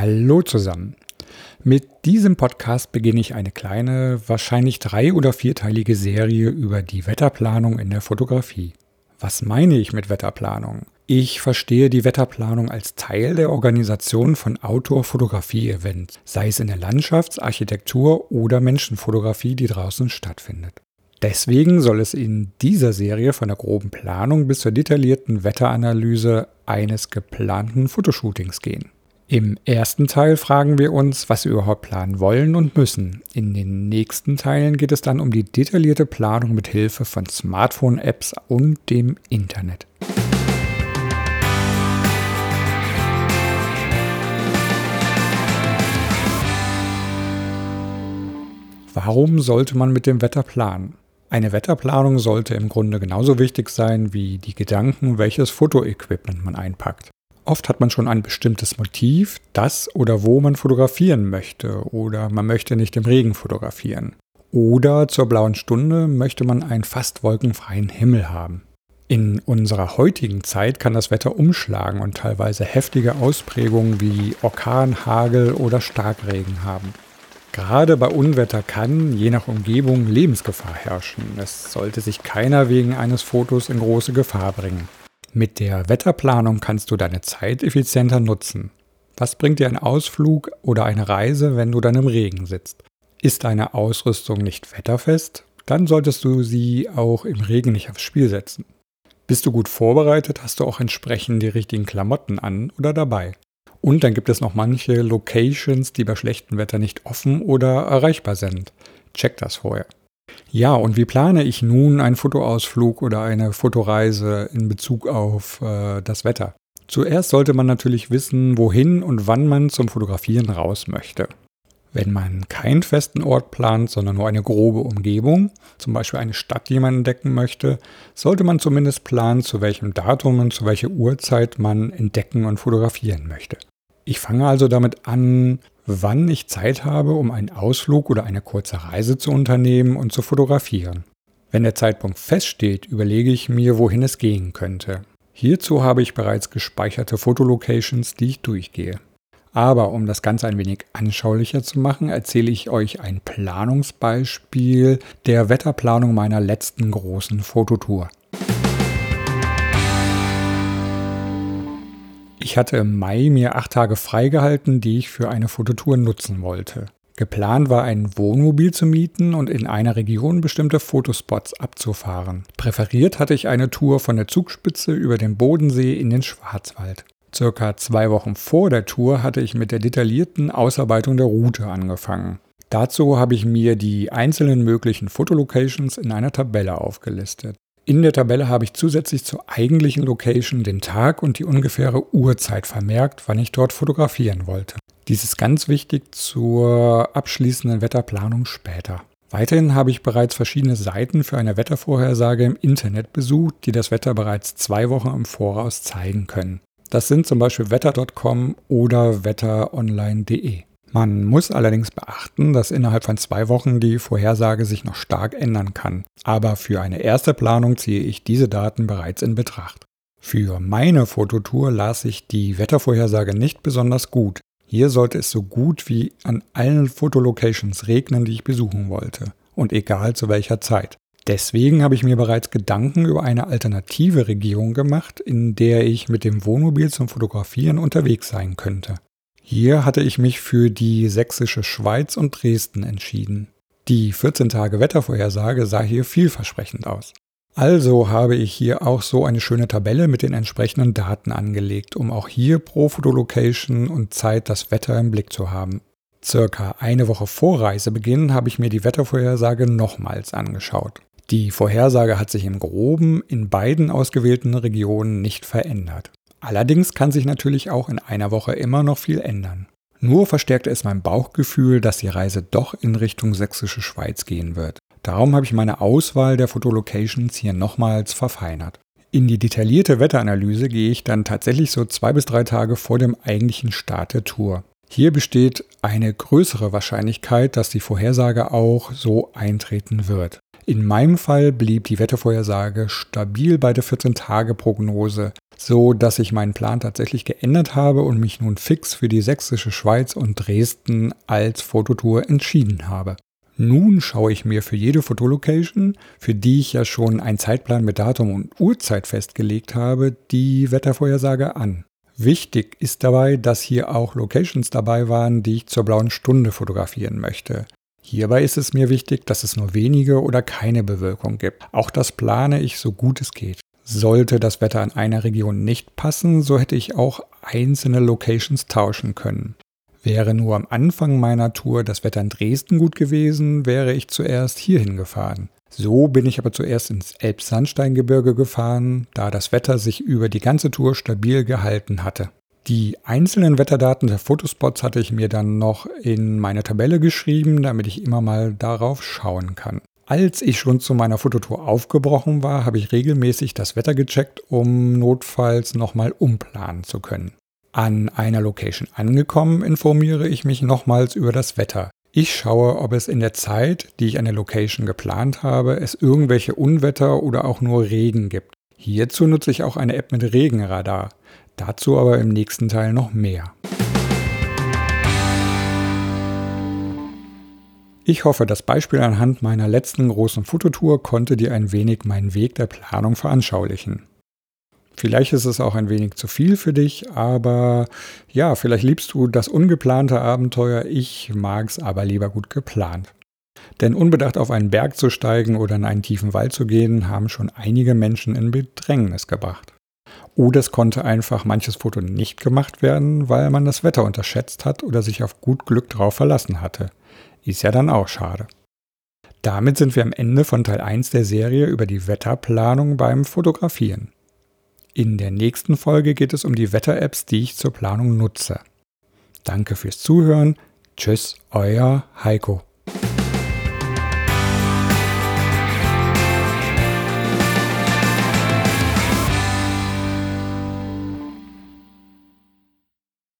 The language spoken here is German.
Hallo zusammen. Mit diesem Podcast beginne ich eine kleine, wahrscheinlich drei- oder vierteilige Serie über die Wetterplanung in der Fotografie. Was meine ich mit Wetterplanung? Ich verstehe die Wetterplanung als Teil der Organisation von Outdoor-Fotografie-Events, sei es in der Landschafts-, Architektur- oder Menschenfotografie, die draußen stattfindet. Deswegen soll es in dieser Serie von der groben Planung bis zur detaillierten Wetteranalyse eines geplanten Fotoshootings gehen. Im ersten Teil fragen wir uns, was wir überhaupt planen wollen und müssen. In den nächsten Teilen geht es dann um die detaillierte Planung mit Hilfe von Smartphone-Apps und dem Internet. Warum sollte man mit dem Wetter planen? Eine Wetterplanung sollte im Grunde genauso wichtig sein wie die Gedanken, welches Fotoequipment man einpackt. Oft hat man schon ein bestimmtes Motiv, das oder wo man fotografieren möchte oder man möchte nicht im Regen fotografieren. Oder zur blauen Stunde möchte man einen fast wolkenfreien Himmel haben. In unserer heutigen Zeit kann das Wetter umschlagen und teilweise heftige Ausprägungen wie Orkan, Hagel oder Starkregen haben. Gerade bei Unwetter kann, je nach Umgebung, Lebensgefahr herrschen. Es sollte sich keiner wegen eines Fotos in große Gefahr bringen. Mit der Wetterplanung kannst du deine Zeit effizienter nutzen. Was bringt dir ein Ausflug oder eine Reise, wenn du dann im Regen sitzt? Ist deine Ausrüstung nicht wetterfest? Dann solltest du sie auch im Regen nicht aufs Spiel setzen. Bist du gut vorbereitet, hast du auch entsprechend die richtigen Klamotten an oder dabei. Und dann gibt es noch manche Locations, die bei schlechtem Wetter nicht offen oder erreichbar sind. Check das vorher. Ja, und wie plane ich nun einen Fotoausflug oder eine Fotoreise in Bezug auf äh, das Wetter? Zuerst sollte man natürlich wissen, wohin und wann man zum Fotografieren raus möchte. Wenn man keinen festen Ort plant, sondern nur eine grobe Umgebung, zum Beispiel eine Stadt, die man entdecken möchte, sollte man zumindest planen, zu welchem Datum und zu welcher Uhrzeit man entdecken und fotografieren möchte. Ich fange also damit an, wann ich Zeit habe, um einen Ausflug oder eine kurze Reise zu unternehmen und zu fotografieren. Wenn der Zeitpunkt feststeht, überlege ich mir, wohin es gehen könnte. Hierzu habe ich bereits gespeicherte Fotolocations, die ich durchgehe. Aber um das Ganze ein wenig anschaulicher zu machen, erzähle ich euch ein Planungsbeispiel der Wetterplanung meiner letzten großen Fototour. Ich hatte im Mai mir acht Tage freigehalten, die ich für eine Fototour nutzen wollte. Geplant war, ein Wohnmobil zu mieten und in einer Region bestimmte Fotospots abzufahren. Präferiert hatte ich eine Tour von der Zugspitze über den Bodensee in den Schwarzwald. Circa zwei Wochen vor der Tour hatte ich mit der detaillierten Ausarbeitung der Route angefangen. Dazu habe ich mir die einzelnen möglichen Fotolocations in einer Tabelle aufgelistet. In der Tabelle habe ich zusätzlich zur eigentlichen Location den Tag und die ungefähre Uhrzeit vermerkt, wann ich dort fotografieren wollte. Dies ist ganz wichtig zur abschließenden Wetterplanung später. Weiterhin habe ich bereits verschiedene Seiten für eine Wettervorhersage im Internet besucht, die das Wetter bereits zwei Wochen im Voraus zeigen können. Das sind zum Beispiel wetter.com oder wetteronline.de. Man muss allerdings beachten, dass innerhalb von zwei Wochen die Vorhersage sich noch stark ändern kann. Aber für eine erste Planung ziehe ich diese Daten bereits in Betracht. Für meine Fototour las ich die Wettervorhersage nicht besonders gut. Hier sollte es so gut wie an allen Fotolocations regnen, die ich besuchen wollte. Und egal zu welcher Zeit. Deswegen habe ich mir bereits Gedanken über eine alternative Region gemacht, in der ich mit dem Wohnmobil zum Fotografieren unterwegs sein könnte. Hier hatte ich mich für die sächsische Schweiz und Dresden entschieden. Die 14 Tage Wettervorhersage sah hier vielversprechend aus. Also habe ich hier auch so eine schöne Tabelle mit den entsprechenden Daten angelegt, um auch hier pro Fotolocation und Zeit das Wetter im Blick zu haben. Circa eine Woche vor Reisebeginn habe ich mir die Wettervorhersage nochmals angeschaut. Die Vorhersage hat sich im groben in beiden ausgewählten Regionen nicht verändert. Allerdings kann sich natürlich auch in einer Woche immer noch viel ändern. Nur verstärkte es mein Bauchgefühl, dass die Reise doch in Richtung sächsische Schweiz gehen wird. Darum habe ich meine Auswahl der Fotolocations hier nochmals verfeinert. In die detaillierte Wetteranalyse gehe ich dann tatsächlich so zwei bis drei Tage vor dem eigentlichen Start der Tour. Hier besteht eine größere Wahrscheinlichkeit, dass die Vorhersage auch so eintreten wird. In meinem Fall blieb die Wettervorhersage stabil bei der 14-Tage-Prognose so dass ich meinen Plan tatsächlich geändert habe und mich nun fix für die sächsische Schweiz und Dresden als Fototour entschieden habe. Nun schaue ich mir für jede Fotolocation, für die ich ja schon einen Zeitplan mit Datum und Uhrzeit festgelegt habe, die Wettervorhersage an. Wichtig ist dabei, dass hier auch Locations dabei waren, die ich zur blauen Stunde fotografieren möchte. Hierbei ist es mir wichtig, dass es nur wenige oder keine Bewölkung gibt. Auch das plane ich so gut es geht. Sollte das Wetter an einer Region nicht passen, so hätte ich auch einzelne Locations tauschen können. Wäre nur am Anfang meiner Tour das Wetter in Dresden gut gewesen, wäre ich zuerst hierhin gefahren. So bin ich aber zuerst ins Elbsandsteingebirge gefahren, da das Wetter sich über die ganze Tour stabil gehalten hatte. Die einzelnen Wetterdaten der Fotospots hatte ich mir dann noch in meine Tabelle geschrieben, damit ich immer mal darauf schauen kann. Als ich schon zu meiner Fototour aufgebrochen war, habe ich regelmäßig das Wetter gecheckt, um notfalls nochmal umplanen zu können. An einer Location angekommen, informiere ich mich nochmals über das Wetter. Ich schaue, ob es in der Zeit, die ich eine Location geplant habe, es irgendwelche Unwetter oder auch nur Regen gibt. Hierzu nutze ich auch eine App mit Regenradar. Dazu aber im nächsten Teil noch mehr. Ich hoffe, das Beispiel anhand meiner letzten großen Fototour konnte dir ein wenig meinen Weg der Planung veranschaulichen. Vielleicht ist es auch ein wenig zu viel für dich, aber ja, vielleicht liebst du das ungeplante Abenteuer. Ich mag es aber lieber gut geplant. Denn unbedacht auf einen Berg zu steigen oder in einen tiefen Wald zu gehen, haben schon einige Menschen in Bedrängnis gebracht. Oder es konnte einfach manches Foto nicht gemacht werden, weil man das Wetter unterschätzt hat oder sich auf gut Glück drauf verlassen hatte. Ist ja dann auch schade. Damit sind wir am Ende von Teil 1 der Serie über die Wetterplanung beim Fotografieren. In der nächsten Folge geht es um die Wetter-Apps, die ich zur Planung nutze. Danke fürs Zuhören. Tschüss, euer Heiko.